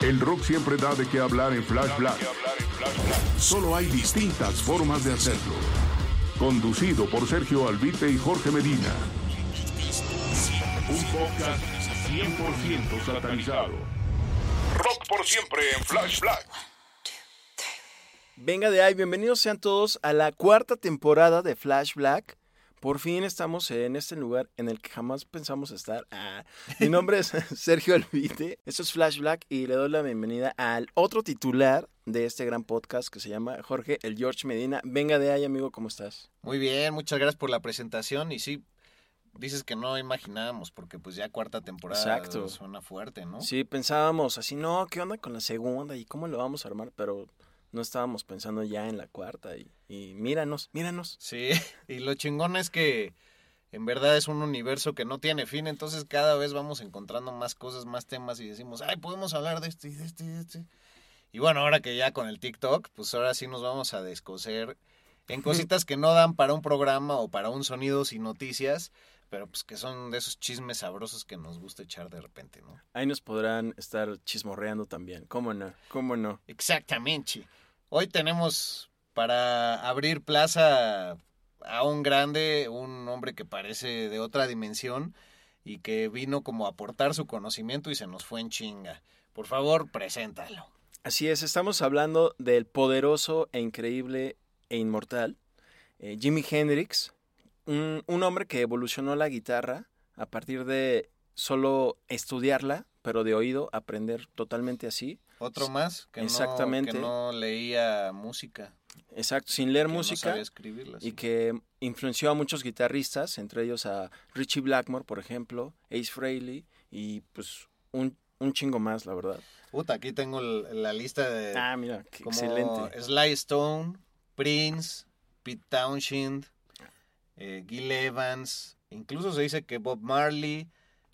El rock siempre da de qué hablar en Flash Black. Solo hay distintas formas de hacerlo. Conducido por Sergio Albite y Jorge Medina. Un podcast 100% satanizado. Rock por siempre en Flash Black. Venga de ahí, bienvenidos sean todos a la cuarta temporada de Flash Black. Por fin estamos en este lugar en el que jamás pensamos estar. Ah, mi nombre es Sergio Alvite, esto es Flash Black y le doy la bienvenida al otro titular de este gran podcast que se llama Jorge el George Medina. Venga de ahí, amigo, ¿cómo estás? Muy bien, muchas gracias por la presentación y sí, dices que no imaginábamos porque pues ya cuarta temporada Exacto. suena fuerte, ¿no? Sí, pensábamos así, no, ¿qué onda con la segunda y cómo lo vamos a armar? Pero no estábamos pensando ya en la cuarta y, y míranos, míranos. Sí, y lo chingón es que en verdad es un universo que no tiene fin, entonces cada vez vamos encontrando más cosas, más temas y decimos, ay, podemos hablar de este y de este y de este. Y bueno, ahora que ya con el TikTok, pues ahora sí nos vamos a descoser en cositas que no dan para un programa o para un sonidos y noticias, pero pues que son de esos chismes sabrosos que nos gusta echar de repente, ¿no? Ahí nos podrán estar chismorreando también, ¿cómo no? ¿Cómo no? Exactamente. Hoy tenemos para abrir plaza a un grande, un hombre que parece de otra dimensión y que vino como a aportar su conocimiento y se nos fue en chinga. Por favor, preséntalo. Así es, estamos hablando del poderoso e increíble e inmortal eh, Jimi Hendrix, un, un hombre que evolucionó la guitarra a partir de solo estudiarla, pero de oído, aprender totalmente así. Otro más que, Exactamente. No, que no leía música. Exacto, sin leer que no música. sabía y que influenció a muchos guitarristas, entre ellos a Richie Blackmore, por ejemplo, Ace Frehley y pues un, un chingo más, la verdad. Puta, aquí tengo la lista de Ah, mira, qué como excelente. Sly Stone, Prince, Pete Townshend, eh, Gil Evans, incluso se dice que Bob Marley,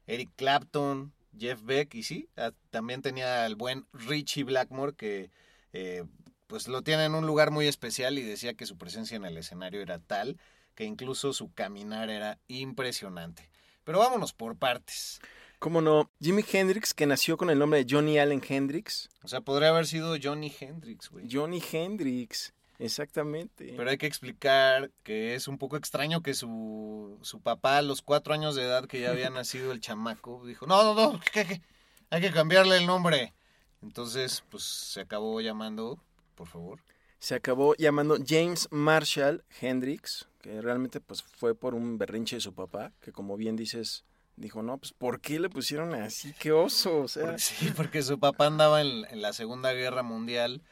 Eric Clapton, Jeff Beck, y sí, ah, también tenía el buen Richie Blackmore que eh, pues lo tiene en un lugar muy especial y decía que su presencia en el escenario era tal que incluso su caminar era impresionante. Pero vámonos por partes. ¿Cómo no? Jimi Hendrix, que nació con el nombre de Johnny Allen Hendrix. O sea, podría haber sido Johnny Hendrix, güey. Johnny Hendrix, exactamente. Pero hay que explicar que es un poco extraño que su, su papá a los cuatro años de edad que ya había nacido el chamaco dijo, no, no, no, ¿qué, qué? hay que cambiarle el nombre. Entonces, pues se acabó llamando, por favor. Se acabó llamando James Marshall Hendrix, que realmente pues fue por un berrinche de su papá, que como bien dices, dijo, no, pues ¿por qué le pusieron así? ¡Qué oso! O sea, Porque, sí, porque su papá andaba en, en la Segunda Guerra Mundial,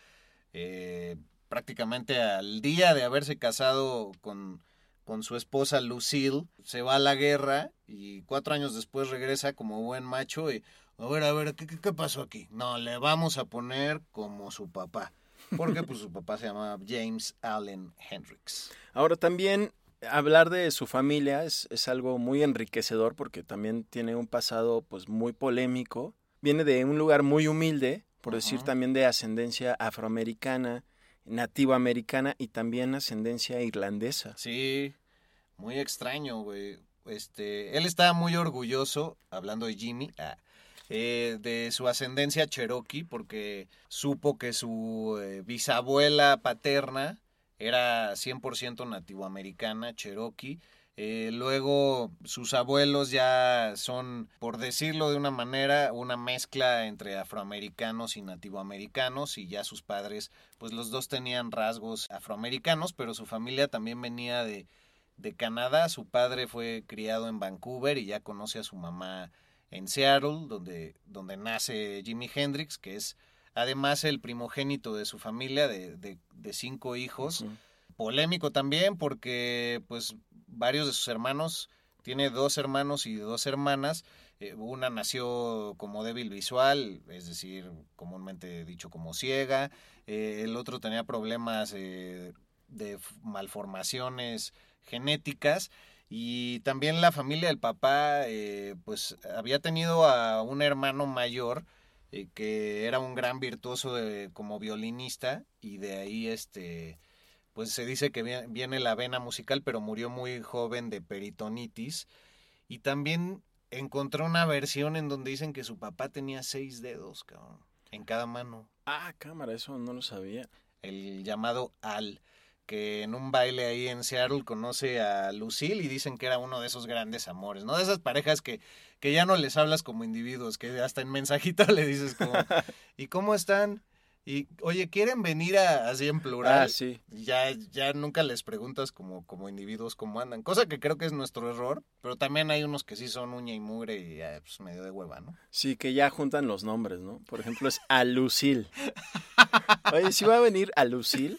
eh, prácticamente al día de haberse casado con, con su esposa Lucille, se va a la guerra y cuatro años después regresa como buen macho y, a ver, a ver, ¿qué, qué, qué pasó aquí? No, le vamos a poner como su papá, porque pues su papá se llamaba James Allen Hendrix. Ahora también hablar de su familia es, es algo muy enriquecedor porque también tiene un pasado pues muy polémico. Viene de un lugar muy humilde, por decir también de ascendencia afroamericana, nativa americana y también ascendencia irlandesa. Sí, muy extraño, güey. Este, él estaba muy orgulloso, hablando de Jimmy, ah, eh, de su ascendencia cherokee, porque supo que su eh, bisabuela paterna era 100% nativoamericana, cherokee, Eh, luego sus abuelos ya son, por decirlo de una manera, una mezcla entre afroamericanos y nativoamericanos y ya sus padres, pues los dos tenían rasgos afroamericanos, pero su familia también venía de, de Canadá. Su padre fue criado en Vancouver y ya conoce a su mamá en Seattle, donde, donde nace Jimi Hendrix, que es además el primogénito de su familia, de, de, de cinco hijos. Polémico también porque pues varios de sus hermanos, tiene dos hermanos y dos hermanas, eh, una nació como débil visual, es decir, comúnmente dicho como ciega, eh, el otro tenía problemas eh, de malformaciones genéticas y también la familia del papá pues había tenido a un hermano mayor que era un gran virtuoso de, como violinista y de ahí este pues se dice que viene la vena musical, pero murió muy joven de peritonitis. Y también encontré una versión en donde dicen que su papá tenía seis dedos, cabrón, en cada mano. Ah, cámara, eso no lo sabía. El llamado Al, que en un baile ahí en Seattle conoce a Lucille y dicen que era uno de esos grandes amores, ¿no? De esas parejas que, que ya no les hablas como individuos, que hasta en mensajito le dices como, ¿y cómo están? Y, oye, ¿quieren venir a, así en plural? Ah, sí. Ya, ya nunca les preguntas como, como individuos cómo andan. Cosa que creo que es nuestro error, pero también hay unos que sí son uña y mugre y ya, pues medio de hueva, ¿no? Sí, que ya juntan los nombres, ¿no? Por ejemplo, es Alucil. Oye, si va a venir Alucil.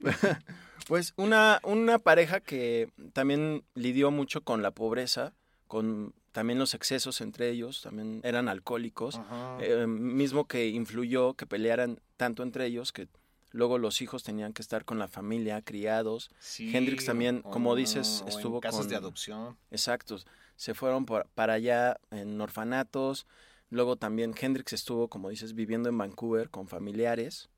pues una, una pareja que también lidió mucho con la pobreza, con también los excesos entre ellos, también eran alcohólicos, eh, mismo que influyó que pelearan tanto entre ellos que luego los hijos tenían que estar con la familia, criados. Hendrix también, como dices, estuvo en casas con... de adopción. Exacto, se fueron para allá en orfanatos, luego también Hendrix estuvo, como dices, viviendo en Vancouver con familiares.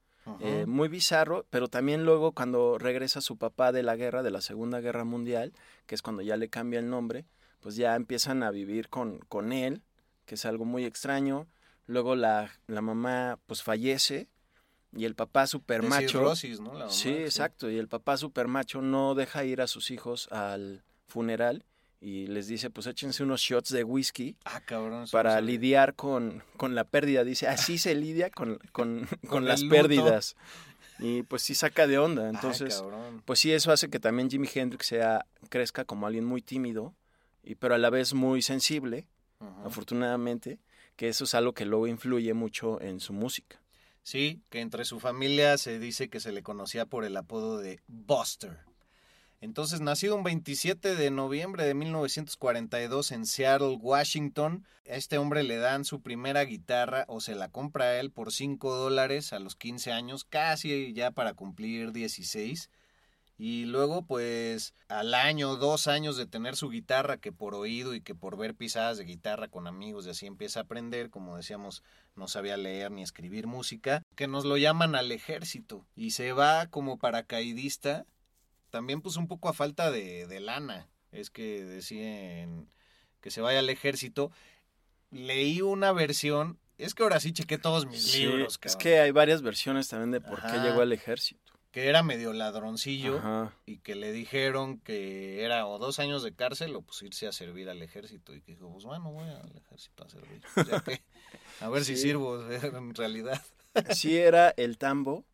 Eh, muy bizarro, pero también luego cuando regresa su papá de la guerra, de la Segunda Guerra Mundial, que es cuando ya le cambia el nombre, pues ya empiezan a vivir con, con él, que es algo muy extraño. Luego la, la mamá pues fallece y el papá super macho. ¿no? sí, exacto. Y el papá super macho no deja ir a sus hijos al funeral y les dice, pues échense unos shots de whisky ah, cabrón, para lidiar con, con, la pérdida. Dice, así se lidia con, con, con las pérdidas. Y pues sí saca de onda. Entonces, pues sí, eso hace que también Jimi Hendrix sea, crezca como alguien muy tímido y, pero a la vez muy sensible, afortunadamente, que eso es algo que luego influye mucho en su música. Sí, que entre su familia se dice que se le conocía por el apodo de Buster. Entonces, nacido un 27 de noviembre de 1942 en Seattle, Washington, a este hombre le dan su primera guitarra o se la compra a él por 5 dólares a los 15 años, casi ya para cumplir 16. Y luego, pues, al año, dos años de tener su guitarra, que por oído y que por ver pisadas de guitarra con amigos y así empieza a aprender, como decíamos, no sabía leer ni escribir música, que nos lo llaman al ejército. Y se va como paracaidista, también pues un poco a falta de, de lana. Es que decían que se vaya al ejército. Leí una versión, es que ahora sí chequé todos mis libros. Es que hay varias versiones también de por qué llegó al ejército que era medio ladroncillo y que le dijeron que era o dos años de cárcel o pues irse a servir al ejército y que dijo, pues bueno, voy al ejército a servir. a ver si sirvo en realidad. Sí era el tambo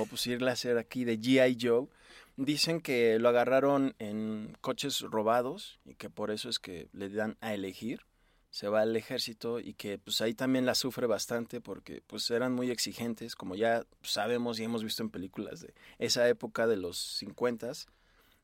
o pues irle a hacer aquí de G.I. Joe. Dicen que lo agarraron en coches robados y que por eso es que le dan a elegir se va al ejército y que pues ahí también la sufre bastante porque pues eran muy exigentes, como ya sabemos y hemos visto en películas de esa época de los 50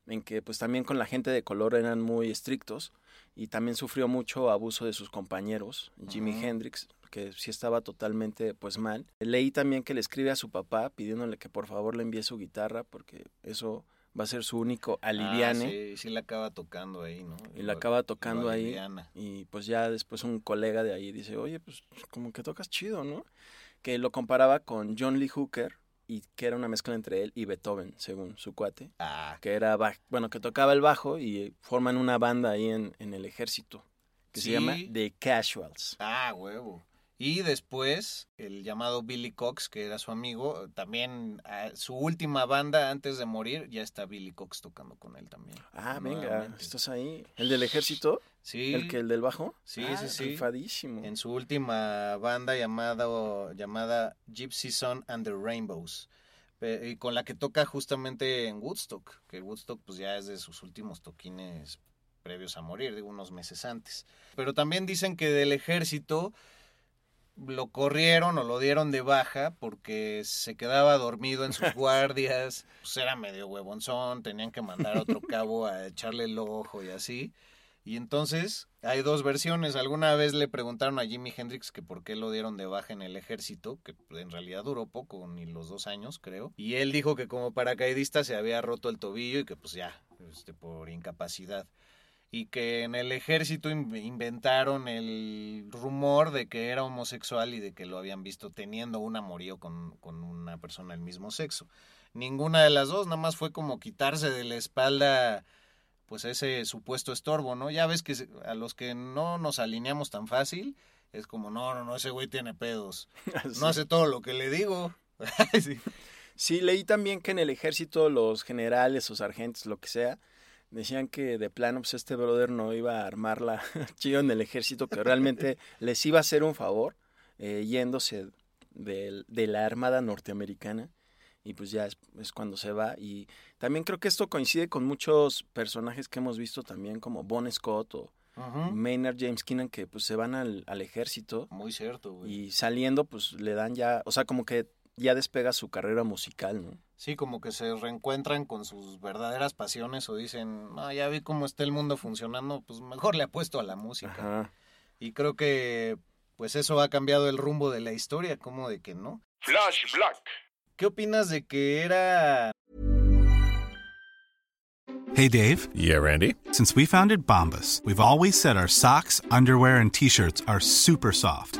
en que pues también con la gente de color eran muy estrictos y también sufrió mucho abuso de sus compañeros, Jimi Hendrix, que sí estaba totalmente pues mal. Leí también que le escribe a su papá pidiéndole que por favor le envíe su guitarra porque eso va a ser su único ah, aliviane. sí, sí la acaba tocando ahí, ¿no? Y la acaba tocando ahí. Y pues ya después un colega de ahí dice, oye, pues como que tocas chido, ¿no? Que lo comparaba con John Lee Hooker y que era una mezcla entre él y Beethoven, según su cuate. Ah. Que era, bueno, que tocaba el bajo y forman una banda ahí en, en el ejército que se llama The Casuals. Ah, huevo. Y después el llamado Billy Cox, que era su amigo, también ah, su última banda antes de morir, ya está Billy Cox tocando con él también. Ah, venga, estás ahí. ¿El del ejército? Sí. ¿El que el del bajo? Sí, Ah, sí, sí. rifadísimo. En su última banda llamada, llamada Gypsy Sun and the Rainbows. Y con la que toca justamente en Woodstock, que Woodstock pues ya es de sus últimos toquines previos a morir, de unos meses antes. Pero también dicen que del ejército lo corrieron o lo dieron de baja porque se quedaba dormido en sus guardias, pues era medio huevonzón, tenían que mandar a otro cabo a echarle el ojo y así. Y entonces hay dos versiones. Alguna vez le preguntaron a Jimi Hendrix que por qué lo dieron de baja en el ejército, que en realidad duró poco, ni los dos años creo. Y él dijo que como paracaidista se había roto el tobillo y que pues ya, este, por incapacidad. Y que en el ejército in- inventaron el rumor de que era homosexual y de que lo habían visto teniendo un amorío con, con una persona del mismo sexo. Ninguna de las dos, nada más fue como quitarse de la espalda pues ese supuesto estorbo, ¿no? Ya ves que a los que no nos alineamos tan fácil, es como, no, no, no, ese güey tiene pedos. No hace todo lo que le digo. Sí. Sí, leí también que en el ejército los generales o sargentos, lo que sea, decían que de plano pues este brother no iba a armarla chido en el ejército, que realmente les iba a hacer un favor eh, yéndose del- de, la Armada norteamericana y pues ya es, es cuando se va y también creo que esto coincide con muchos personajes que hemos visto también como Bon Scott o. Maynard James Keenan que pues se van al, al ejército Muy cierto, güey. y saliendo pues le dan ya, o sea como que ya despega su carrera musical, ¿no? Sí, como que se reencuentran con sus verdaderas pasiones o dicen, no, ya vi cómo está el mundo funcionando, pues mejor le apuesto a la música. Ajá. Y creo que pues eso ha cambiado el rumbo de la historia, como de que no. Flash Black. ¿Qué opinas de que era Hey Dave, Yeah, Randy. since we founded Bombus, we've always said our socks, underwear, and t shirts are super soft.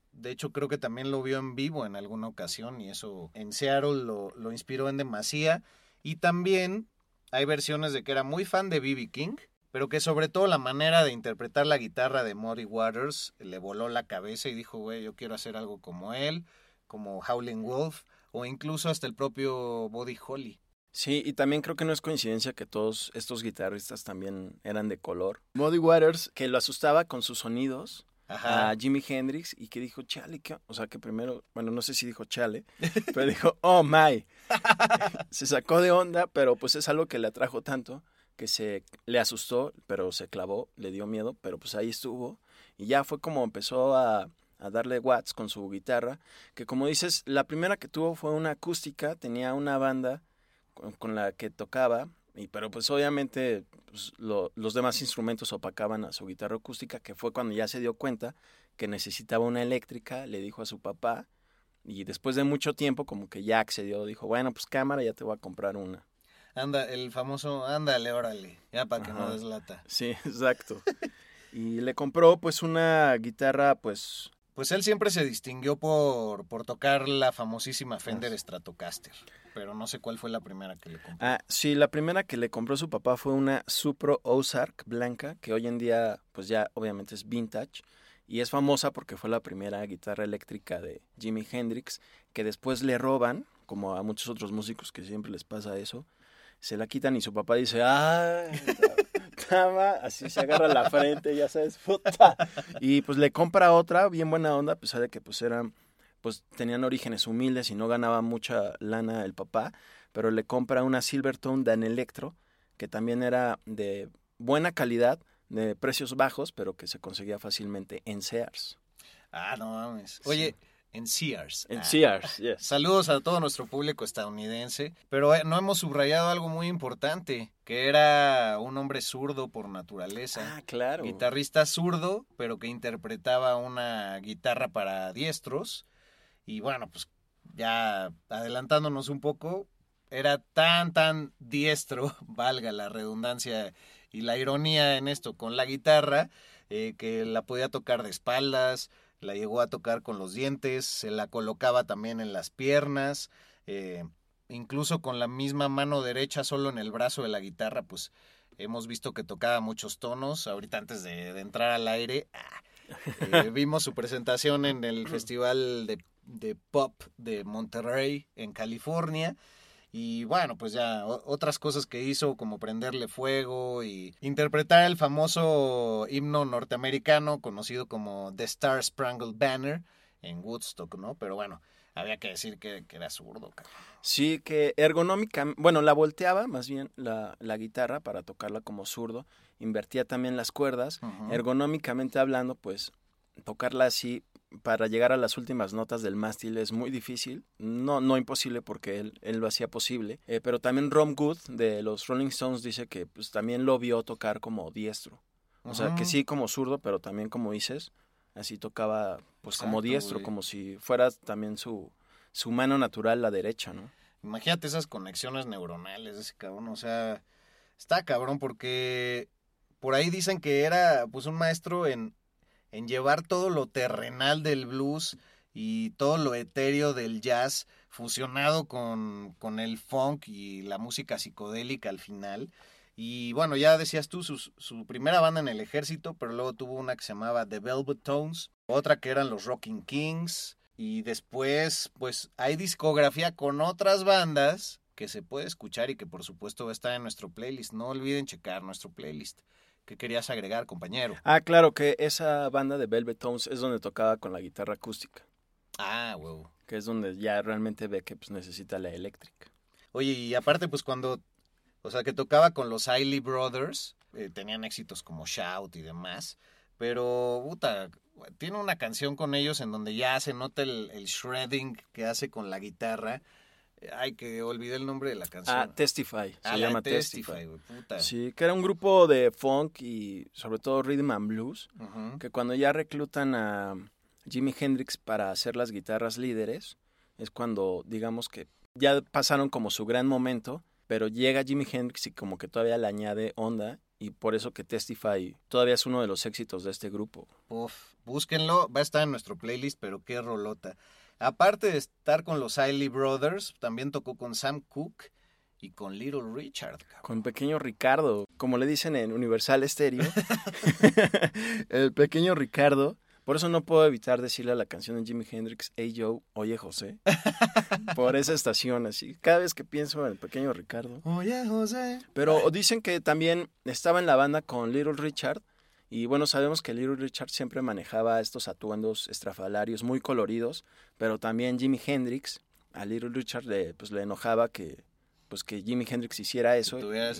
De hecho, creo que también lo vio en vivo en alguna ocasión y eso en Seattle lo, lo inspiró en demasía. Y también hay versiones de que era muy fan de B.B. King, pero que sobre todo la manera de interpretar la guitarra de Muddy Waters le voló la cabeza y dijo, güey, yo quiero hacer algo como él, como Howling Wolf o incluso hasta el propio Buddy Holly. Sí, y también creo que no es coincidencia que todos estos guitarristas también eran de color. Muddy Waters, que lo asustaba con sus sonidos Ajá. a Jimi Hendrix y que dijo, chale, ¿qué? o sea, que primero, bueno, no sé si dijo chale, pero dijo, oh my. se sacó de onda, pero pues es algo que le atrajo tanto que se le asustó, pero se clavó, le dio miedo, pero pues ahí estuvo y ya fue como empezó a, a darle watts con su guitarra, que como dices, la primera que tuvo fue una acústica, tenía una banda con, con la que tocaba, y, pero pues obviamente pues, lo- los demás instrumentos opacaban a su guitarra acústica, que fue cuando ya se dio cuenta que necesitaba una eléctrica, le dijo a su papá, y después de mucho tiempo como que ya accedió, dijo, bueno, pues cámara, ya te voy a comprar una. Anda, el famoso, ándale, órale, ya para que no deslata. Sí, exacto. y le compró pues una guitarra pues Pues él siempre se distinguió por, por tocar la famosísima Fender Stratocaster, pero no sé cuál fue la primera que le compró. Ah, sí, la primera que le compró su papá fue una Supro Ozark blanca, que hoy en día, pues ya obviamente es vintage, y es famosa porque fue la primera guitarra eléctrica de Jimi Hendrix, que después le roban, como a muchos otros músicos que siempre les pasa eso, se la quitan y su papá dice, ¡ay! Tama, así se agarra la frente, ya sabes, puta. Y pues le compra otra, bien buena onda, a pesar de que pues eran, pues tenían orígenes humildes y no ganaba mucha lana el papá, pero le compra una Silvertone Dan Electro, que también era de buena calidad, de precios bajos, pero que se conseguía fácilmente en Sears. Ah, no mames. Oye, en Sears. En Ah. Sears, yes. Saludos a todo nuestro público estadounidense. Pero eh, no hemos subrayado algo muy importante, que era un hombre zurdo por naturaleza. Ah, claro. Guitarrista zurdo, pero que interpretaba una guitarra para diestros. Y bueno, pues ya adelantándonos un poco, era tan, tan diestro, valga la redundancia y la ironía en esto, con la guitarra, eh, que la podía tocar de espaldas, la llegó a tocar con los dientes, se la colocaba también en las piernas, eh, incluso con la misma mano derecha, solo en el brazo de la guitarra, pues hemos visto que tocaba muchos tonos. Ahorita antes de, de entrar al aire, ah, eh, vimos su presentación en el Festival de, de Pop de Monterrey, en California. Y bueno, pues ya otras cosas que hizo, como prenderle fuego y interpretar el famoso himno norteamericano conocido como The Star Spangled Banner en Woodstock, ¿no? Pero bueno, había que decir que, que era zurdo, cabrón. Sí, que ergonómica, bueno, la volteaba más bien la, la guitarra para tocarla como zurdo, invertía también las cuerdas, ergonómicamente hablando, pues tocarla así para llegar a las últimas notas del mástil es muy difícil, no, no imposible porque él, él lo hacía posible, eh, pero también Rom Good de los Rolling Stones dice que pues también lo vio tocar como diestro, o sea, que Ujú. sí como zurdo, pero también como dices, así tocaba pues como diestro, güey. como si fuera también su, su mano natural la derecha, ¿no? Imagínate esas conexiones neuronales de ese cabrón, o sea, está cabrón porque por ahí dicen que era pues un maestro en, en llevar todo lo terrenal del blues y todo lo etéreo del jazz fusionado con, con el funk y la música psicodélica al final. Y bueno, ya decías tú, su, su primera banda en el ejército, pero luego tuvo una que se llamaba The Velvet Tones, otra que eran los Rocking Kings, y después, pues hay discografía con otras bandas que se puede escuchar y que por supuesto va a estar en nuestro playlist. No olviden checar nuestro playlist. ¿Qué querías agregar, compañero? Ah, claro, que esa banda de Velvet Tones es donde tocaba con la guitarra acústica, Ah, huevo. que es donde ya realmente ve que pues, necesita la eléctrica. Oye, y aparte, pues cuando, o sea, que tocaba con los Iley Brothers, eh, tenían éxitos como Shout y demás, pero, puta, tiene una canción con ellos en donde ya se nota el, el shredding que hace con la guitarra. Ay, que olvidé el nombre de la canción. Ah, Testify, se Ah, la llama Testify. güey, puta. Sí, que era un grupo de funk y sobre todo rhythm and blues, Ujú. que cuando ya reclutan a Jimi Hendrix para hacer las guitarras líderes, es cuando digamos que ya pasaron como su gran momento, pero llega Jimi Hendrix y como que todavía le añade onda y por eso que Testify todavía es uno de los éxitos de este grupo. Uf, búsquenlo, va a estar en nuestro playlist, pero qué rolota. Aparte de estar con los Iley Brothers, también tocó con Sam Cooke y con Little Richard. cabrón. Con pequeño Ricardo, como le dicen en Universal Stereo, el pequeño Ricardo. Por eso no puedo evitar decirle a la canción de Jimi Hendrix, Hey Joe, oye José, por esa estación así. Cada vez que pienso en el pequeño Ricardo. Oye, José. Pero dicen que también estaba en la banda con Little Richard. Y bueno, sabemos que Little Richard siempre manejaba estos atuendos estrafalarios muy coloridos. Pero también Jimi Hendrix, a Little Richard le, pues, le enojaba que, pues, que Jimi Hendrix hiciera eso.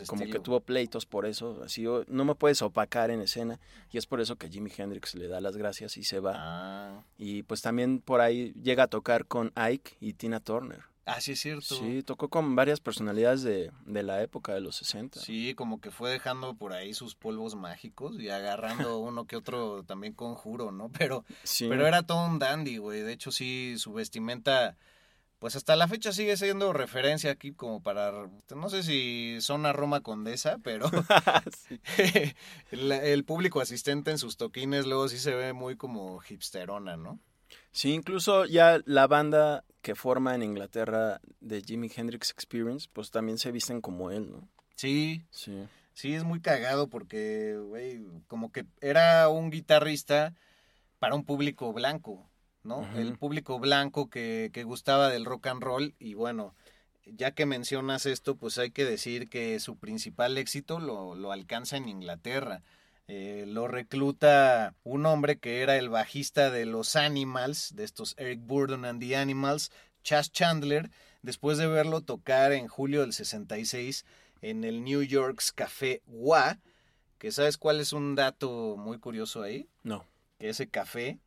como que tuvo pleitos por eso. Así, "Oh, no me puedes opacar en escena. Y es por eso que Jimi Hendrix le da las gracias y se va. Ah, Y pues también por ahí llega a tocar con Ike y Tina Turner. Ah, sí es cierto. Sí, tocó con varias personalidades de, de la época de los 60. Sí, como que fue dejando por ahí sus polvos mágicos y agarrando uno que otro también conjuro, ¿no? Pero, Sí. pero era todo un dandy, güey. De hecho, sí, su vestimenta, pues hasta la fecha sigue siendo referencia aquí como para, no sé si zona Roma Condesa, pero el, el público asistente en sus toquines luego sí se ve muy como hipsterona, ¿no? Sí, incluso ya la banda que forma en Inglaterra de Jimi Hendrix Experience, pues también se visten como él, ¿no? Sí, Sí. Sí, es muy cagado porque, güey, como que era un guitarrista para un público blanco, ¿no? El público blanco que, que gustaba del rock and roll y bueno, ya que mencionas esto, pues hay que decir que su principal éxito lo, lo alcanza en Inglaterra. Eh, lo recluta un hombre que era el bajista de los Animals, de estos Eric Burdon and the Animals, Chas Chandler, después de verlo tocar en julio del 66 en el New York's Café Wa, que sabes cuál es un dato muy curioso ahí, No. que ese café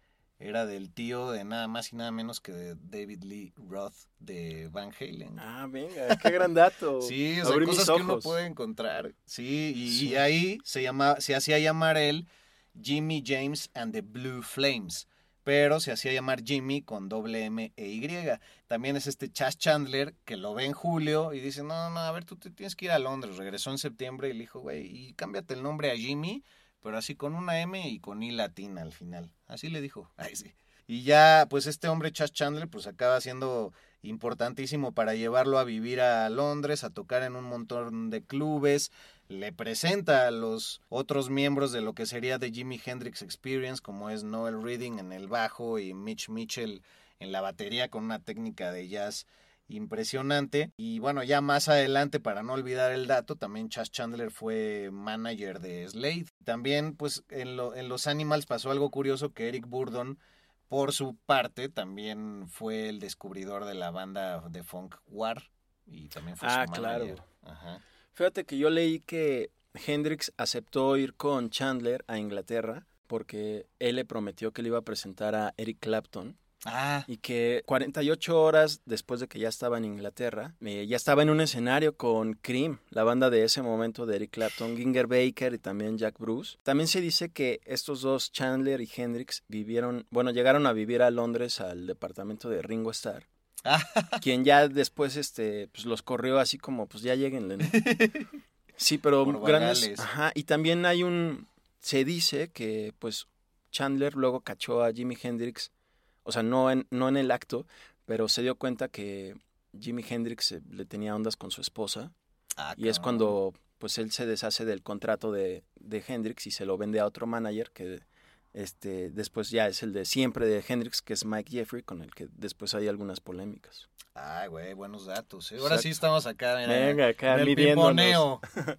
era del tío de nada más y nada menos que de David Lee Roth de Van Halen. Ah, venga, qué gran dato. Sí, o sea, cosas que uno puede encontrar. Sí, y, Sí. y ahí se, llama, se hacía llamar él Jimmy James and the Blue Flames, pero se hacía llamar Jimmy con doble M e Y. También es este Chas Chandler que lo ve en julio y dice, no, no, a ver, tú te tienes que ir a Londres. Regresó en septiembre y le dijo, güey, y cámbiate el nombre a Jimmy, pero así con una M y con I latina al final. Así le dijo. Ay, sí. Y ya, pues este hombre, Chas Chandler, pues acaba siendo importantísimo para llevarlo a vivir a Londres, a tocar en un montón de clubes. Le presenta a los otros miembros de lo que sería The Jimi Hendrix Experience, como es Noel Reading en el bajo y Mitch Mitchell en la batería con una técnica de jazz impresionante. Y bueno, ya más adelante, para no olvidar el dato, también Chas Chandler fue manager de Slade. También, pues, en, lo- en los Animals pasó algo curioso que Eric Burdon, por su parte, también fue el descubridor de la banda de funk War. Y también fue Ah, su claro. manager. Ajá. Fíjate que yo leí que Hendrix aceptó ir con Chandler a Inglaterra porque él le prometió que le iba a presentar a Eric Clapton Ah, y que 48 horas después de que ya estaba en Inglaterra, eh, ya estaba en un escenario con Cream, la banda de ese momento de Eric Clapton, Ginger Baker y también Jack Bruce. También se dice que estos dos, Chandler y Hendrix, vivieron, bueno, llegaron a vivir a Londres al departamento de Ringo Starr. quien ya después este pues los corrió así como pues ya lleguenle ¿no? sí pero Por grandes ajá y también hay un se dice que pues Chandler luego cachó a Jimi Hendrix o sea no en no en el acto pero se dio cuenta que Jimi Hendrix eh, le tenía ondas con su esposa Ah, y es cuando pues él se deshace del contrato de, de Hendrix y se lo vende a otro manager que este después ya es el de siempre de Hendrix que es Mike Jeffrey con el que después hay algunas polémicas. Ay, güey, buenos datos. ¿eh? Ahora sí estamos acá, mira, Venga, acá en el pimponeo.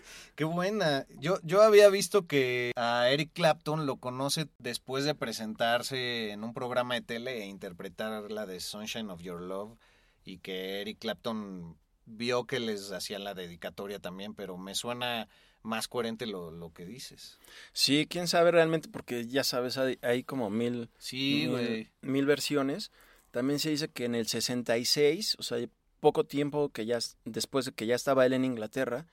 Qué buena. Yo, yo había visto que a Eric Clapton lo conoce después de presentarse en un programa de tele e interpretar la de Sunshine of Your Love y que Eric Clapton vio que les hacían la dedicatoria también, pero me suena más coherente lo, lo que dices. Sí, quién sabe realmente, porque ya sabes, hay, hay como mil, Sí, mil, versiones. También se dice que en el 66, o sea, poco tiempo que ya, después de que ya estaba él en Inglaterra,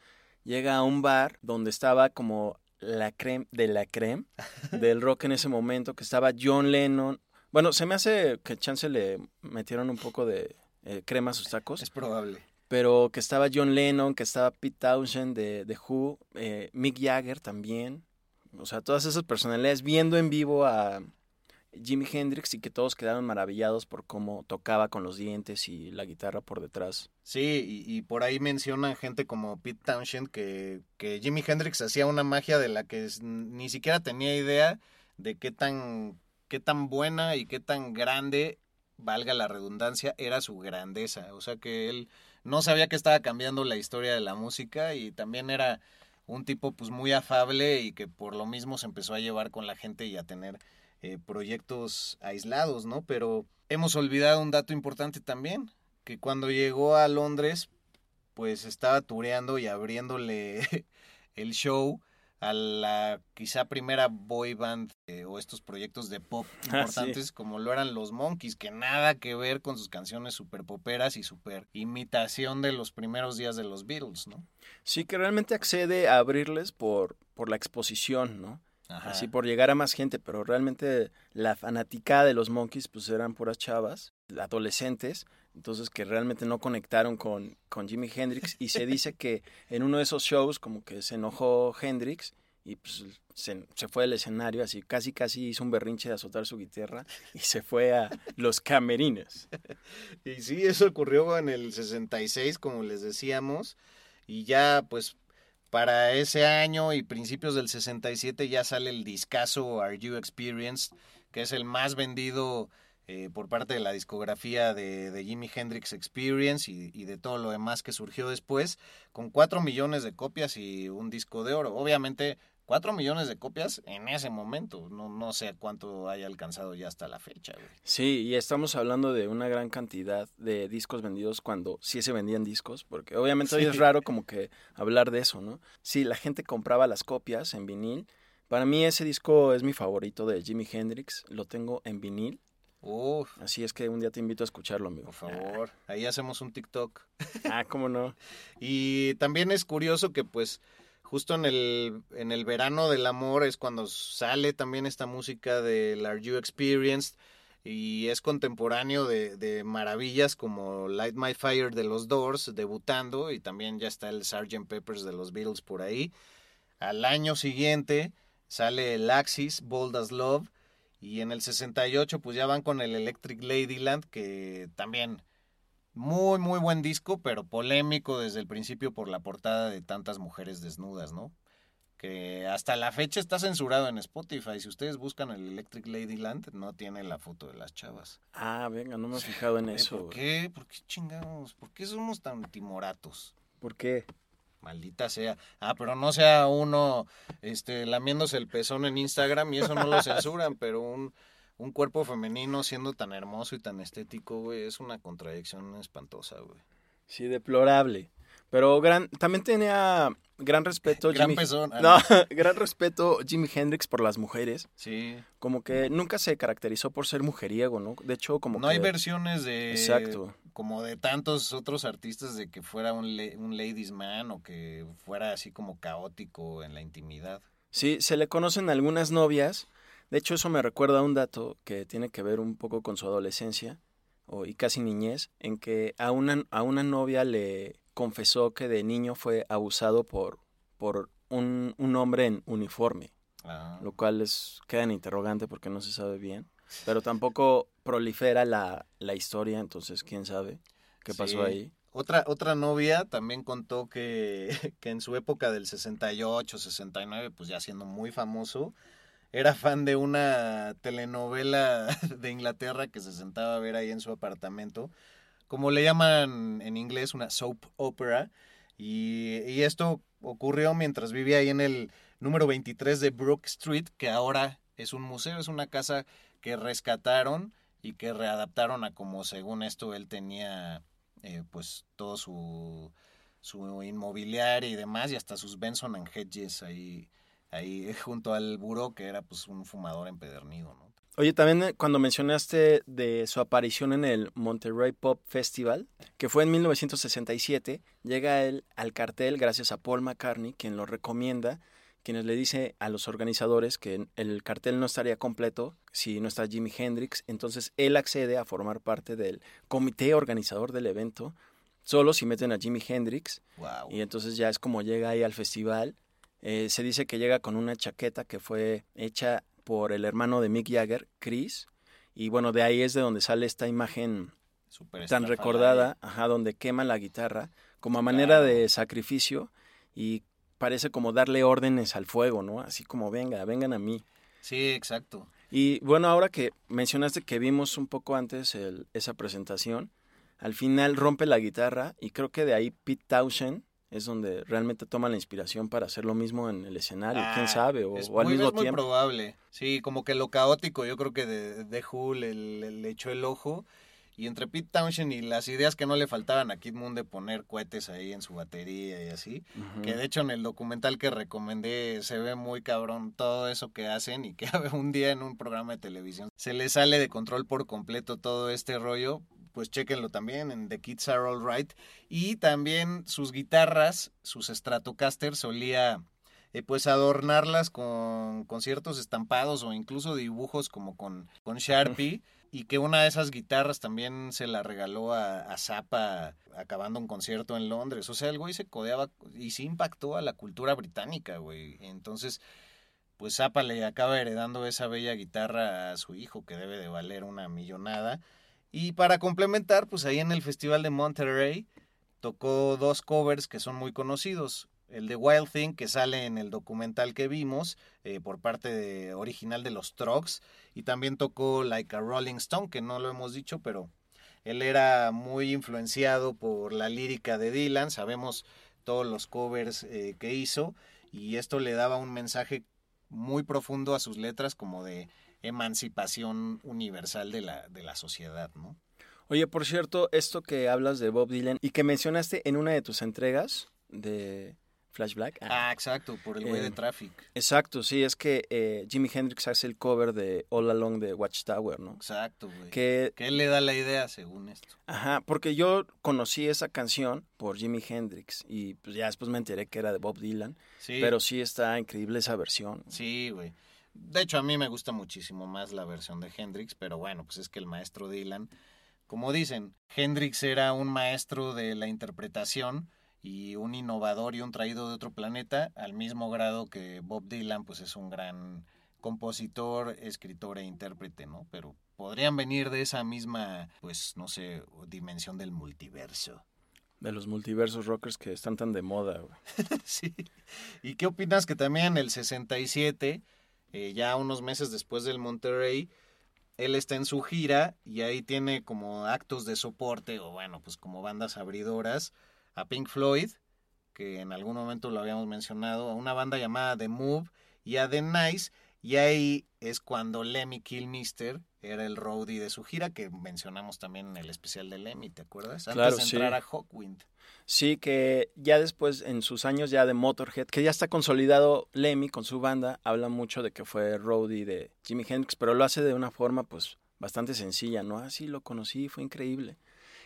llega a un bar donde estaba como la creme de la creme del rock en ese momento, que estaba John Lennon. Bueno, se me hace que chance le metieron un poco de eh, crema a sus tacos. Es probable. Pero que estaba John Lennon, que estaba Pete Townshend de, de Who, eh, Mick Jagger también, o sea, todas esas personalidades viendo en vivo a Jimi Hendrix y que todos quedaron maravillados por cómo tocaba con los dientes y la guitarra por detrás. Sí, y, por ahí mencionan gente como Pete Townshend que, que Jimi Hendrix hacía una magia de la que ni siquiera tenía idea de qué tan, qué tan buena y qué tan grande, valga la redundancia, era su grandeza. O sea que él no sabía que estaba cambiando la historia de la música y también era un tipo pues muy afable y que por lo mismo se empezó a llevar con la gente y a tener eh, proyectos aislados, ¿no? Pero hemos olvidado un dato importante también, que cuando llegó a Londres, pues estaba tureando y abriéndole el show a la quizá primera boy band eh, o estos proyectos de pop Ah, sí. importantes como lo eran los Monkeys, que nada que ver con sus canciones super poperas y super imitación de los primeros días de los Beatles, ¿no? Sí, que realmente accede a abrirles por, por la exposición, ¿no? Ajá. Así por llegar a más gente, pero realmente la fanaticada de los Monkeys pues eran puras chavas, adolescentes, entonces que realmente no conectaron con, con Jimi Hendrix y se dice que en uno de esos shows como que se enojó Hendrix y pues se, se fue del escenario, así casi casi hizo un berrinche de azotar su guitarra y se fue a los camerines. Y sí, eso ocurrió en el 66, como les decíamos, y ya pues para ese año y principios del 67 ya sale el discazo Are You Experienced, que es el más vendido eh, por parte de la discografía de, de Jimi Hendrix Experience y, y de todo lo demás que surgió después, con 4 millones de copias y un disco de oro. Obviamente, 4 millones de copias en ese momento, no, no sé cuánto haya alcanzado ya hasta la fecha, güey. Sí, y estamos hablando de una gran cantidad de discos vendidos cuando sí se vendían discos, porque obviamente hoy es raro como que hablar de eso, ¿no? Sí, la gente compraba las copias en vinil, Para mí ese disco es mi favorito de Jimi Hendrix. Lo tengo en vinil. Uf, Así es que un día te invito a escucharlo, amigo. por favor. Ahí hacemos un TikTok. Ah, cómo no. Y también es curioso que pues justo en el, en el verano del amor es cuando sale también esta música del Are You Experienced y es contemporáneo de, de maravillas como Light My Fire de los Doors debutando y también ya está el Sgt. Peppers de los Beatles por ahí. Al año siguiente sale el Axis, Bold as Love y en el 68 pues ya van con el Electric Ladyland que también muy, muy buen disco, pero polémico desde el principio por la portada de tantas mujeres desnudas, ¿no? Que hasta la fecha está censurado en Spotify. Si ustedes buscan el Electric Ladyland, no tiene la foto de las chavas. Ah, venga, no me he fijado en eso. ¿Por qué? ¿Por qué chingamos? ¿Por qué somos tan timoratos? ¿Por qué? Maldita sea. Ah, pero no sea uno este, lamiéndose el pezón en Instagram y eso no lo censuran, pero un, un cuerpo femenino siendo tan hermoso y tan estético, güey, es una contradicción espantosa, güey. Sí, deplorable. Pero gran, también tenía gran respeto Gran Jimi- pezón, ah, No, gran respeto Jimi Hendrix por las mujeres. Sí. Como que nunca se caracterizó por ser mujeriego, ¿no? De hecho, como no que... hay versiones de... Exacto. Como de tantos otros artistas de que fuera un, un ladies man o que fuera así como caótico en la intimidad. Sí, se le conocen algunas novias. De hecho, eso me recuerda a un dato que tiene que ver un poco con su adolescencia o, y casi niñez, en que a una, a una novia le confesó que de niño fue abusado por, por un, un hombre en uniforme, Ah, lo cual es, queda en interrogante porque no se sabe bien. Pero tampoco prolifera la, la historia, entonces quién sabe qué pasó Sí. ahí. Otra, otra novia también contó que, que en su época del 68, 69, pues ya siendo muy famoso, era fan de una telenovela de Inglaterra que se sentaba a ver ahí en su apartamento, como le llaman en inglés una soap opera, y, esto ocurrió mientras vivía ahí en el número 23 de Brook Street, que ahora es un museo, es una casa que rescataron y que readaptaron a como según esto él tenía eh, pues todo su, su inmobiliario y demás y hasta sus Benson and Hedges ahí, ahí junto al buró que era pues un fumador empedernido, ¿no? Oye, también eh, cuando mencionaste de su aparición en el Monterrey Pop Festival, que fue en 1967, llega él al cartel gracias a Paul McCartney, quien lo recomienda, quienes le dice a los organizadores que el cartel no estaría completo si no está Jimi Hendrix, entonces él accede a formar parte del comité organizador del evento, solo si meten a Jimi Hendrix, Wow. y entonces ya es como llega ahí al festival. Eh, se dice que llega con una chaqueta que fue hecha por el hermano de Mick Jagger, Chris. Y bueno, de ahí es de donde sale esta imagen tan recordada, ajá, donde quema la guitarra como a manera de sacrificio y parece como darle órdenes al fuego, ¿no? Así como venga, vengan a mí. Sí, exacto. Y bueno, ahora que mencionaste que vimos un poco antes el- esa presentación, al final rompe la guitarra y creo que de ahí Pete Townshend es donde realmente toma la inspiración para hacer lo mismo en el escenario, quién Ah, sabe, o, es o al muy, mismo es muy tiempo. probable. Sí, como que lo caótico, yo creo que de, de Who le, le- le echó el ojo. Y entre Pete Townshend y las ideas que no le faltaban a Kid Moon de poner cohetes ahí en su batería y así, que de hecho en el documental que recomendé se ve muy cabrón todo eso que hacen y que un día en un programa de televisión se le sale de control por completo todo este rollo, pues chéquenlo también en The Kids Are Alright. Y también sus guitarras, sus Stratocaster solía eh, pues adornarlas con, con ciertos estampados o incluso dibujos como con, con Sharpie. Y que una de esas guitarras también se la regaló a, a Zappa acabando un concierto en Londres. O sea, el güey se codeaba y sí impactó a la cultura británica, güey. Entonces, pues Zappa le acaba heredando esa bella guitarra a su hijo que debe de valer una millonada. Y para complementar, pues ahí en el Festival de Monterrey tocó dos covers que son muy conocidos. El de Wild Thing, que sale en el documental que vimos eh, por parte de, original de los Trucks. Y también tocó Like a Rolling Stone, que no lo hemos dicho, pero él era muy influenciado por la lírica de Dylan. Sabemos todos los covers eh, que hizo. Y esto le daba un mensaje muy profundo a sus letras como de emancipación universal de la, de la sociedad, ¿no? Oye, por cierto, esto que hablas de Bob Dylan y que mencionaste en una de tus entregas de, Flash Black. Ah, exacto, por el güey de Eh, Traffic. Exacto, sí, es que eh, Jimi Hendrix hace el cover de All Along de Watchtower, ¿no? Exacto, güey. Que, Que él le da la idea según esto. ajá, porque yo conocí esa canción por Jimi Hendrix y pues ya después me enteré que era de Bob Dylan, Sí. pero sí está increíble esa versión. Sí, güey. De hecho, a mí me gusta muchísimo más la versión de Hendrix, pero bueno, pues es que el maestro Dylan, como dicen, Hendrix era un maestro de la interpretación y un innovador y un traído de otro planeta, al mismo grado que Bob Dylan, pues es un gran compositor, escritor e intérprete, ¿no? Pero podrían venir de esa misma, pues, no sé, dimensión del multiverso. De los multiversos rockers que están tan de moda, güey. Sí. ¿Y qué opinas que también en el 67, eh, ya unos meses después del Monterrey, él está en su gira y ahí tiene como actos de soporte o bueno, pues como bandas abridoras a Pink Floyd, que en algún momento lo habíamos mencionado, a una banda llamada The Move y a The Nice, y ahí es cuando Lemmy Kilmister era el roadie de su gira, que mencionamos también en el especial de Lemmy, ¿te acuerdas? Antes Claro, de sí. entrar a Hawkwind. Sí, que ya después, en sus años ya de Motorhead, que ya está consolidado Lemmy con su banda, habla mucho de que fue roadie de Jimi Hendrix, pero lo hace de una forma pues bastante sencilla, ¿no? Así lo conocí, fue increíble.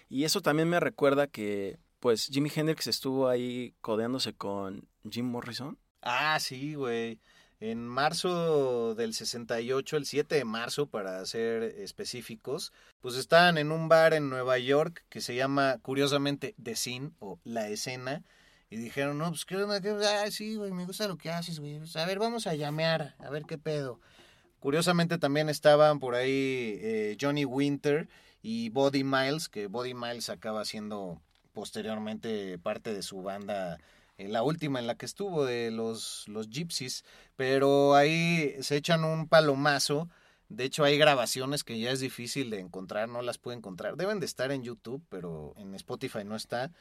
Y eso también me recuerda que pues Jimi Hendrix estuvo ahí codeándose con Jim Morrison. Ah, sí, güey. En marzo del 68, el 7 de marzo para ser específicos, pues estaban en un bar en Nueva York que se llama curiosamente The Scene o La Escena y dijeron, no, pues qué onda, qué ah, sí, güey, me gusta lo que haces, güey. Pues, a ver, vamos a llamear, a ver qué pedo. Curiosamente también estaban por ahí eh, Johnny Winter y Body Miles, que Body Miles acaba siendo posteriormente parte de su banda la última en la que estuvo de los, los Gypsies, pero ahí se echan un palomazo. De hecho, hay grabaciones que ya es difícil de encontrar, no las puedo encontrar. Deben de estar en YouTube, pero en Spotify no está.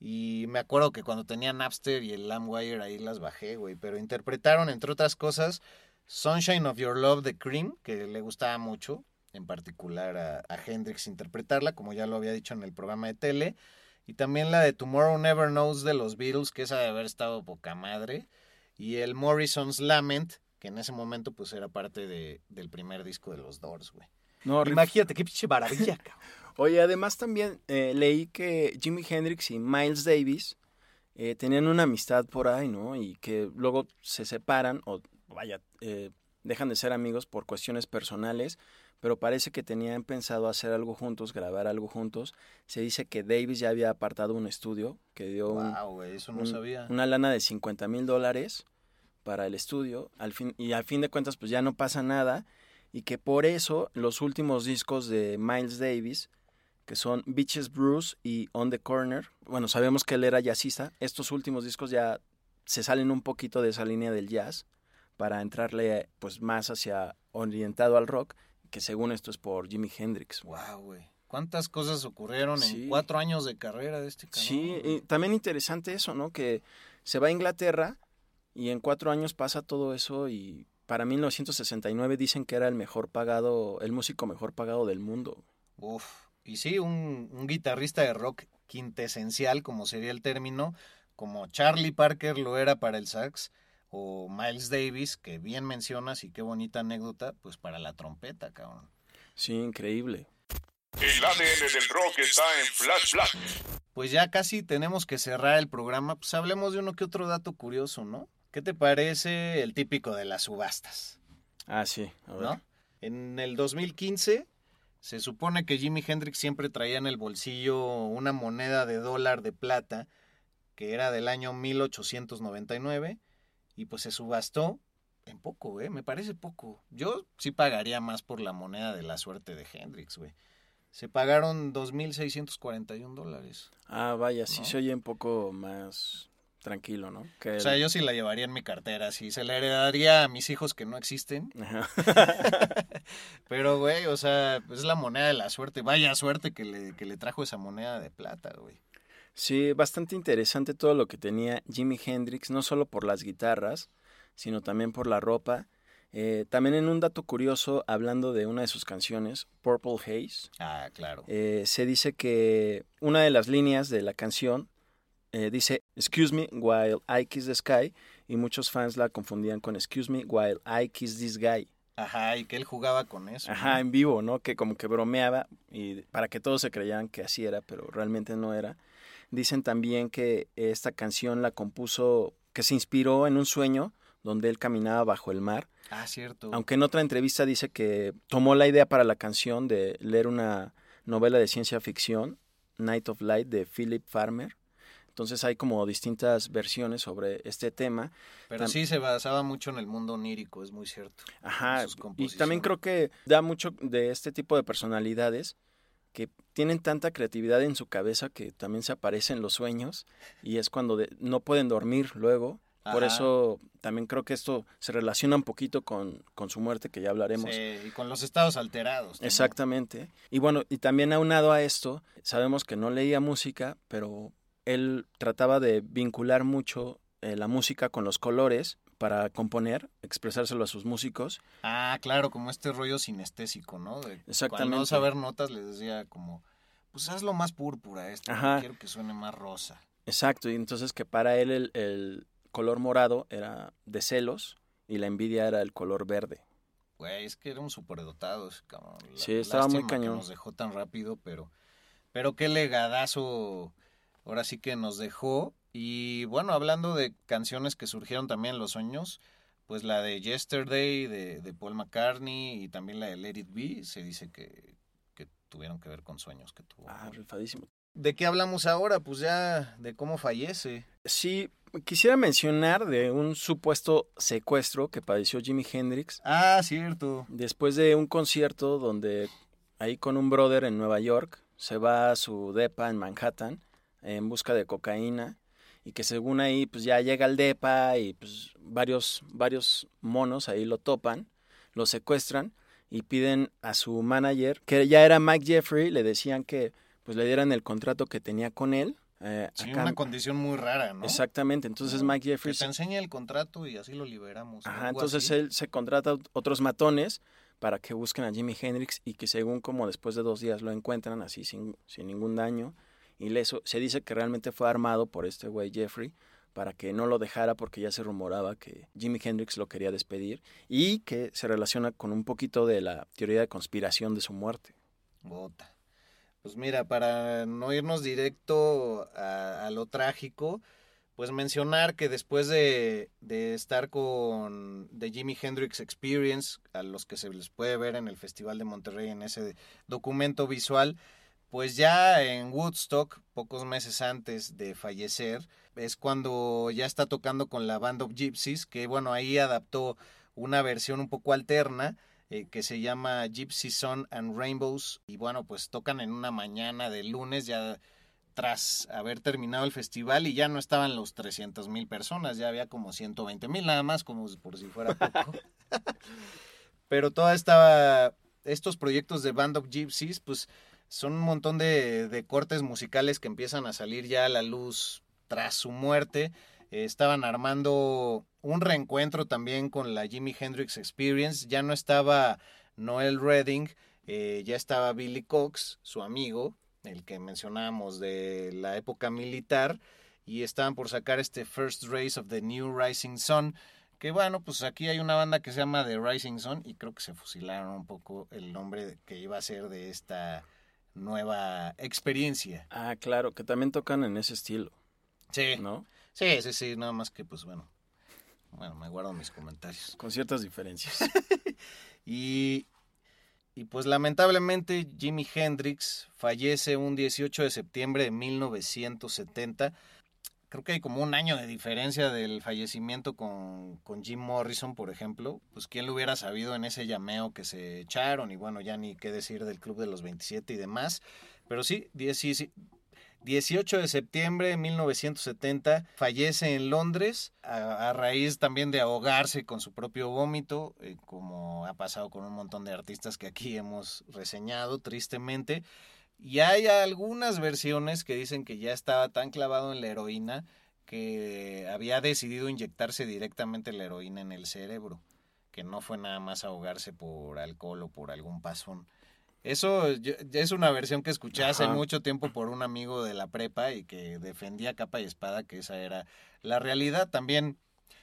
Y me acuerdo que cuando tenía Napster y el LimeWire ahí las bajé, güey. Pero interpretaron, entre otras cosas, Sunshine of Your Love de Cream, que le gustaba mucho, en particular a Hendrix interpretarla, como ya lo había dicho en el programa de tele. Y también la de Tomorrow Never Knows de los Beatles, que esa de haber estado poca madre. Y el Morrison's Lament, que en ese momento pues era parte de, del primer disco de los Doors, güey. No, Imagínate, qué pinche maravilla, cabrón. Oye, además también eh, leí que Jimi Hendrix y Miles Davis eh, tenían una amistad por ahí, ¿no? Y que luego se separan o, vaya, eh, dejan de ser amigos por cuestiones personales, pero parece que tenían pensado hacer algo juntos, grabar algo juntos. Se dice que Davis ya había apartado un estudio que dio un- Wow, eso no un- sabía. una lana de 50 mil dólares para el estudio al fin, y al fin de cuentas pues ya no pasa nada y que por eso los últimos discos de Miles Davis que son Beaches Bruce y On the Corner, bueno sabemos que él era jazzista, estos últimos discos ya se salen un poquito de esa línea del jazz para entrarle pues más hacia orientado al rock que según esto es por Jimi Hendrix. Wow, güey. ¿Cuántas cosas ocurrieron Sí. en cuatro años de carrera de este cabrón? Sí, y también interesante eso, ¿no? Que se va a Inglaterra y en cuatro años pasa todo eso y para 1969 dicen que era el mejor pagado, el músico mejor pagado del mundo. Uf. Y sí, un, un guitarrista de rock quintesencial, como sería el término, como Charlie Parker lo era para el sax, o Miles Davis, que bien mencionas y qué bonita anécdota, pues para la trompeta, cabrón. Sí, increíble. El ADN del rock está en Flash Black. Pues ya casi tenemos que cerrar el programa, pues hablemos de uno que otro dato curioso, ¿no? ¿Qué te parece el típico de las subastas? Ah, sí. A ver. ¿no? En el 2015 se supone que Jimi Hendrix siempre traía en el bolsillo una moneda de dólar de plata que era del año 1899 y pues se subastó en poco, ¿eh? Me parece poco. Yo sí pagaría más por la moneda de la suerte de Hendrix, güey. Se pagaron 2.641 dólares. Ah, vaya, sí se oye un poco más tranquilo, ¿no? Que O sea, el- yo sí la llevaría en mi cartera, sí. Se la heredaría a mis hijos que no existen. Ajá. Pero, güey, o sea, es la moneda de la suerte. Vaya suerte que le, que le trajo esa moneda de plata, güey. Sí, bastante interesante todo lo que tenía Jimi Hendrix, no solo por las guitarras, sino también por la ropa. Eh, también en un dato curioso, hablando de una de sus canciones, Purple Haze, Ah, claro. eh, se dice que una de las líneas de la canción eh, dice Excuse me while I kiss the sky y muchos fans la confundían con Excuse me while I kiss this guy. Ajá, y que él jugaba con eso. Ajá, ¿no? en vivo, ¿no? Que como que bromeaba y para que todos se creyeran que así era, pero realmente no era. Dicen también que esta canción la compuso, que se inspiró en un sueño donde él caminaba bajo el mar. Ah, cierto. Aunque en otra entrevista dice que tomó la idea para la canción de leer una novela de ciencia ficción, Night of Light, de Philip Farmer. Entonces hay como distintas versiones sobre este tema. Pero tam- sí se basaba mucho en el mundo onírico, es muy cierto. Ajá, y también creo que da mucho de este tipo de personalidades que tienen tanta creatividad en su cabeza que también se aparece en los sueños y es cuando de- no pueden dormir luego. Por eso también creo que esto se relaciona un poquito con, con su muerte, que ya hablaremos. Sí, y con los estados alterados. también. Exactamente. Y bueno, y también aunado a esto, sabemos que no leía música, pero él trataba de vincular mucho eh, la música con los colores para componer, expresárselo a sus músicos. Ah, claro, como este rollo sinestésico, ¿no? De Exactamente. Cuando no saber notas les decía como, pues hazlo más púrpura esto, quiero que suene más rosa. Exacto, y entonces que para él el, el color morado era de celos y la envidia era el color verde. Güey, es que era un superdotado ese cabrón. La- Sí, estaba muy lástima que cañón. nos dejó tan rápido, pero, pero qué legadazo ahora sí que nos dejó. Y bueno, hablando de canciones que surgieron también en los sueños, pues la de Yesterday de, de Paul McCartney y también la de Let It Be, se dice que, que tuvieron que ver con sueños que tuvo. Ah, rifadísimo. ¿De qué hablamos ahora? Pues ya de cómo fallece. Sí, quisiera mencionar de un supuesto secuestro que padeció Jimi Hendrix Ah, cierto. después de un concierto donde ahí con un brother en Nueva York se va a su depa en Manhattan en busca de cocaína y que según ahí pues ya llega al depa y pues varios varios monos ahí lo topan, lo secuestran y piden a su manager, que ya era Mike Jeffrey, le decían que pues le dieran el contrato que tenía con él. eh, Sí, una condición muy rara, ¿no? Exactamente, entonces Mike Que Jeffrey te enseña el contrato y así lo liberamos. Ajá, entonces así. él se contrata a otros matones para que busquen a Jimi Hendrix y que según como después de dos días lo encuentran así sin, sin ningún daño ileso. Se dice que realmente fue armado por este güey Jeffrey para que no lo dejara porque ya se rumoraba que Jimi Hendrix lo quería despedir y que se relaciona con un poquito de la teoría de conspiración de su muerte. Bota. Pues mira, para no irnos directo a, lo trágico, pues mencionar que después de, de estar con The Jimi Hendrix Experience, a los que se les puede ver en el Festival de Monterrey en ese documento visual, pues ya en Woodstock, pocos meses antes de fallecer, es cuando ya está tocando con la Band of Gypsies, que bueno, ahí adaptó una versión un poco alterna eh, que se llama Gypsy Sun and Rainbows. Y bueno, pues tocan en una mañana de lunes ya tras haber terminado el festival y ya no estaban los 300 mil personas, ya había como 120 mil nada más, como por si fuera poco. Pero toda esta, estos proyectos de Band of Gypsies, pues son un montón de, cortes musicales que empiezan a salir ya a la luz tras su muerte. Eh, estaban armando un reencuentro también con la Jimi Hendrix Experience. Ya no estaba Noel Redding, eh, ya estaba Billy Cox, su amigo, el que mencionábamos de la época militar, y estaban por sacar este First Race of the New Rising Sun. Que bueno, pues aquí hay una banda que se llama The Rising Sun y creo que se fusilaron un poco el nombre que iba a ser de esta nueva experiencia. Ah, claro, que también tocan en ese estilo, Sí, ¿no? sí, sí, sí, nada más que pues bueno, bueno, me guardo mis comentarios. Con ciertas diferencias. Y, y pues lamentablemente Jimi Hendrix fallece un 18 de septiembre de 1970. Creo que hay como un año de diferencia del fallecimiento con, con Jim Morrison, por ejemplo. Pues quién lo hubiera sabido en ese llameo que se echaron y bueno, ya ni qué decir del Club de los 27 y demás. Pero sí, 10 18 de septiembre de 1970 fallece en Londres a, a raíz también de ahogarse con su propio vómito, eh, como ha pasado con un montón de artistas que aquí hemos reseñado tristemente. Y hay algunas versiones que dicen que ya estaba tan clavado en la heroína que había decidido inyectarse directamente la heroína en el cerebro, que no fue nada más ahogarse por alcohol o por algún pasón. Eso yo- es una versión que escuché hace mucho tiempo por un amigo de la prepa y que defendía capa y espada que esa era la realidad. También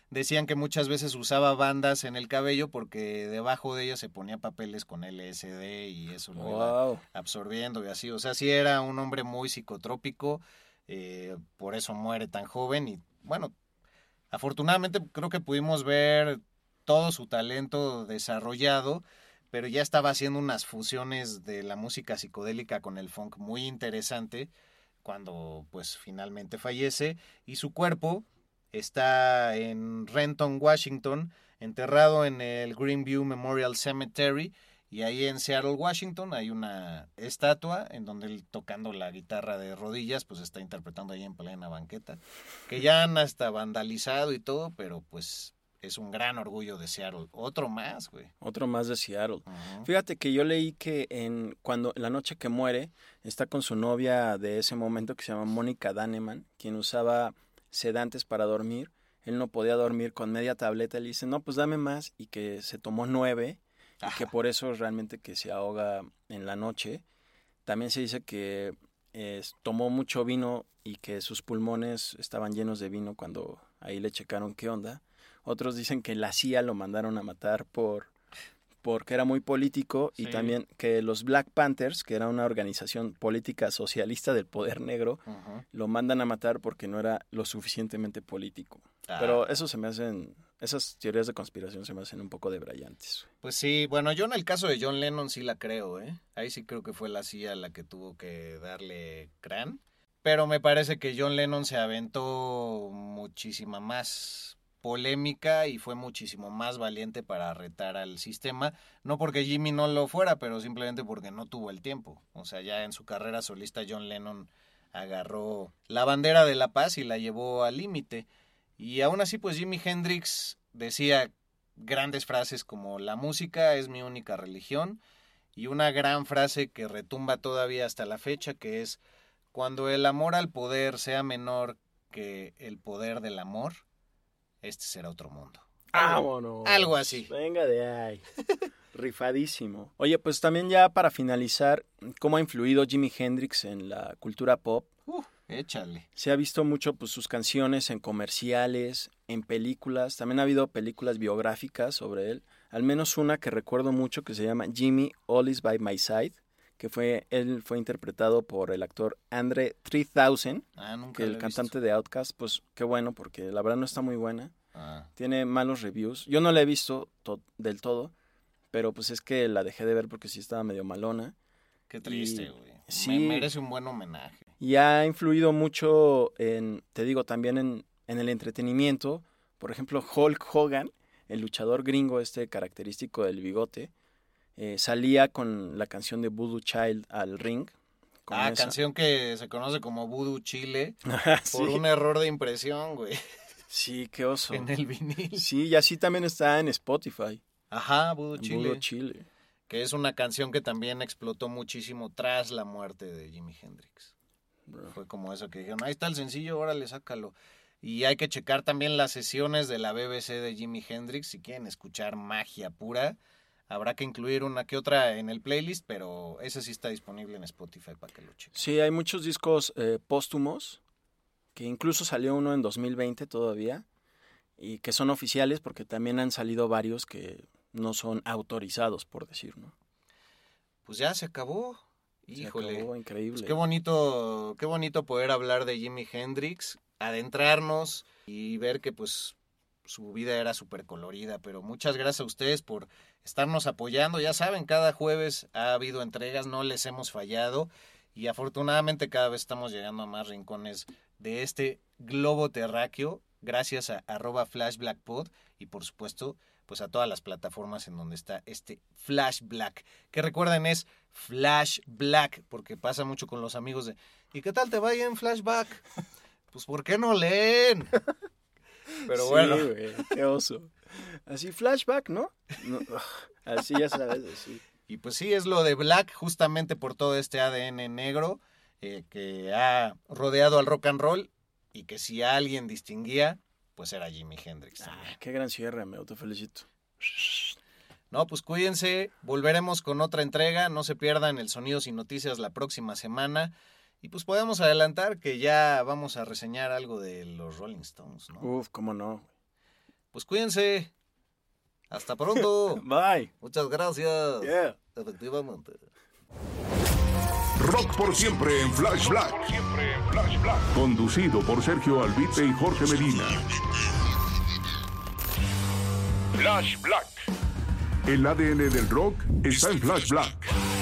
decían que muchas veces usaba bandas en el cabello porque debajo de ellas se ponía papeles con LSD y eso lo iba absorbiendo y así. O sea, sí era un hombre muy psicotrópico, eh, por eso muere tan joven y bueno, afortunadamente creo que pudimos ver todo su talento desarrollado, pero ya estaba haciendo unas fusiones de la música psicodélica con el funk muy interesante cuando pues finalmente fallece y su cuerpo está en Renton, Washington, enterrado en el Greenview Memorial Cemetery y ahí en Seattle, Washington, hay una estatua en donde él tocando la guitarra de rodillas, pues está interpretando ahí en plena banqueta, que ya han hasta vandalizado y todo, pero pues es un gran orgullo de Seattle. Otro más, güey. Otro más de Seattle. Fíjate que yo leí que en cuando la noche que muere está con su novia de ese momento que se llama Mónica Daneman, quien usaba sedantes para dormir. Él no podía dormir con media tableta. Le dice, no, pues dame más. Y que se tomó nueve. Y que por eso realmente que se ahoga en la noche. También se dice que eh, tomó mucho vino y que sus pulmones estaban llenos de vino cuando ahí le checaron qué onda. Otros dicen que la CIA lo mandaron a matar por porque era muy político y también que los Black Panthers, que era una organización política socialista del poder negro, lo mandan a matar porque no era lo suficientemente político. Ah. Pero eso se me hacen, esas teorías de conspiración se me hacen un poco de brillantes. Pues sí, bueno, yo en el caso de John Lennon sí la creo, ¿eh? Ahí sí creo que fue la CIA la que tuvo que darle crán. Pero me parece que John Lennon se aventó muchísima más polémica y fue muchísimo más valiente para retar al sistema. No porque Jimmy no lo fuera, pero simplemente porque no tuvo el tiempo. O sea, ya en su carrera solista John Lennon agarró la bandera de la paz y la llevó al límite. Y aún así, pues Jimi Hendrix decía grandes frases como la música es mi única religión y una gran frase que retumba todavía hasta la fecha que es cuando el amor al poder sea menor que el poder del amor, este será otro mundo. ¡Vámonos! algo así. Venga de ahí. Rifadísimo. Oye, pues también ya para finalizar, ¿cómo ha influido Jimi Hendrix en la cultura pop? Uh, échale. Se ha visto mucho pues, sus canciones en comerciales, en películas. También ha habido películas biográficas sobre él. Al menos una que recuerdo mucho que se llama Jimmy All Is By My Side, que fue él fue interpretado por el actor Andre 3000, Ah, nunca que el cantante de Outkast, pues qué bueno porque la verdad no está muy buena. Ah, Tiene malos reviews. Yo no la he visto to- del todo, pero pues es que la dejé de ver porque sí estaba medio malona. qué triste, güey. sí. Me merece un buen homenaje. Y ha influido mucho en, te digo, también en, en el entretenimiento. Por ejemplo, Hulk Hogan, el luchador gringo este característico del bigote, eh, salía con la canción de Voodoo Child al ring. Ah, esa. canción que se conoce como Voodoo Chile sí. por un error de impresión, güey, Sí, qué oso. en el vinil. Sí, y así también está en Spotify. Ajá, en Chile. Voodoo Chile. que es una canción que también explotó muchísimo tras la muerte de Jimi Hendrix. Bro. Fue como eso que dijeron, ahí está el sencillo, órale, sácalo. Y hay que checar también las sesiones de la BBC de Jimi Hendrix. Si quieren escuchar magia pura, habrá que incluir una que otra en el playlist, pero ese sí está disponible en Spotify para que lo chequen. Sí, hay muchos discos eh, póstumos, que incluso salió uno en 2020 todavía, y que son oficiales porque también han salido varios que no son autorizados, por decir, ¿no? Pues ya se acabó. Se Híjole. acabó, increíble. Pues qué bonito, qué bonito poder hablar de Jimi Hendrix, adentrarnos y ver que pues su vida era súper colorida, pero muchas gracias a ustedes por estarnos apoyando. Ya saben, cada jueves ha habido entregas, no les hemos fallado y afortunadamente cada vez estamos llegando a más rincones de este globo terráqueo gracias a arroba flashblackpod y por supuesto pues a todas las plataformas en donde está este Flash Black, que recuerden es Flash Black, porque pasa mucho con los amigos de ¿y qué tal te va en Flashback? Pues ¿por qué no leen? Pero Sí, bueno, qué oso. Así flashback, ¿no? No, así ya sabes, así. Y pues sí, es lo de Black justamente por todo este ADN negro eh, que ha rodeado al rock and roll y que si alguien distinguía, pues era Jimi Hendrix. Ay, qué gran cierre, me te felicito. No, pues cuídense, volveremos con otra entrega, no se pierdan el Sonidos y Noticias la próxima semana. Y pues podemos adelantar que ya vamos a reseñar algo de los Rolling Stones, ¿no? Uf, cómo no. Pues cuídense. Hasta pronto. Bye. Muchas gracias. Yeah. Efectivamente. Rock por siempre en Flash Black. Conducido por Sergio Albite y Jorge Medina. Flash Black. El ADN del rock está en Flash Black.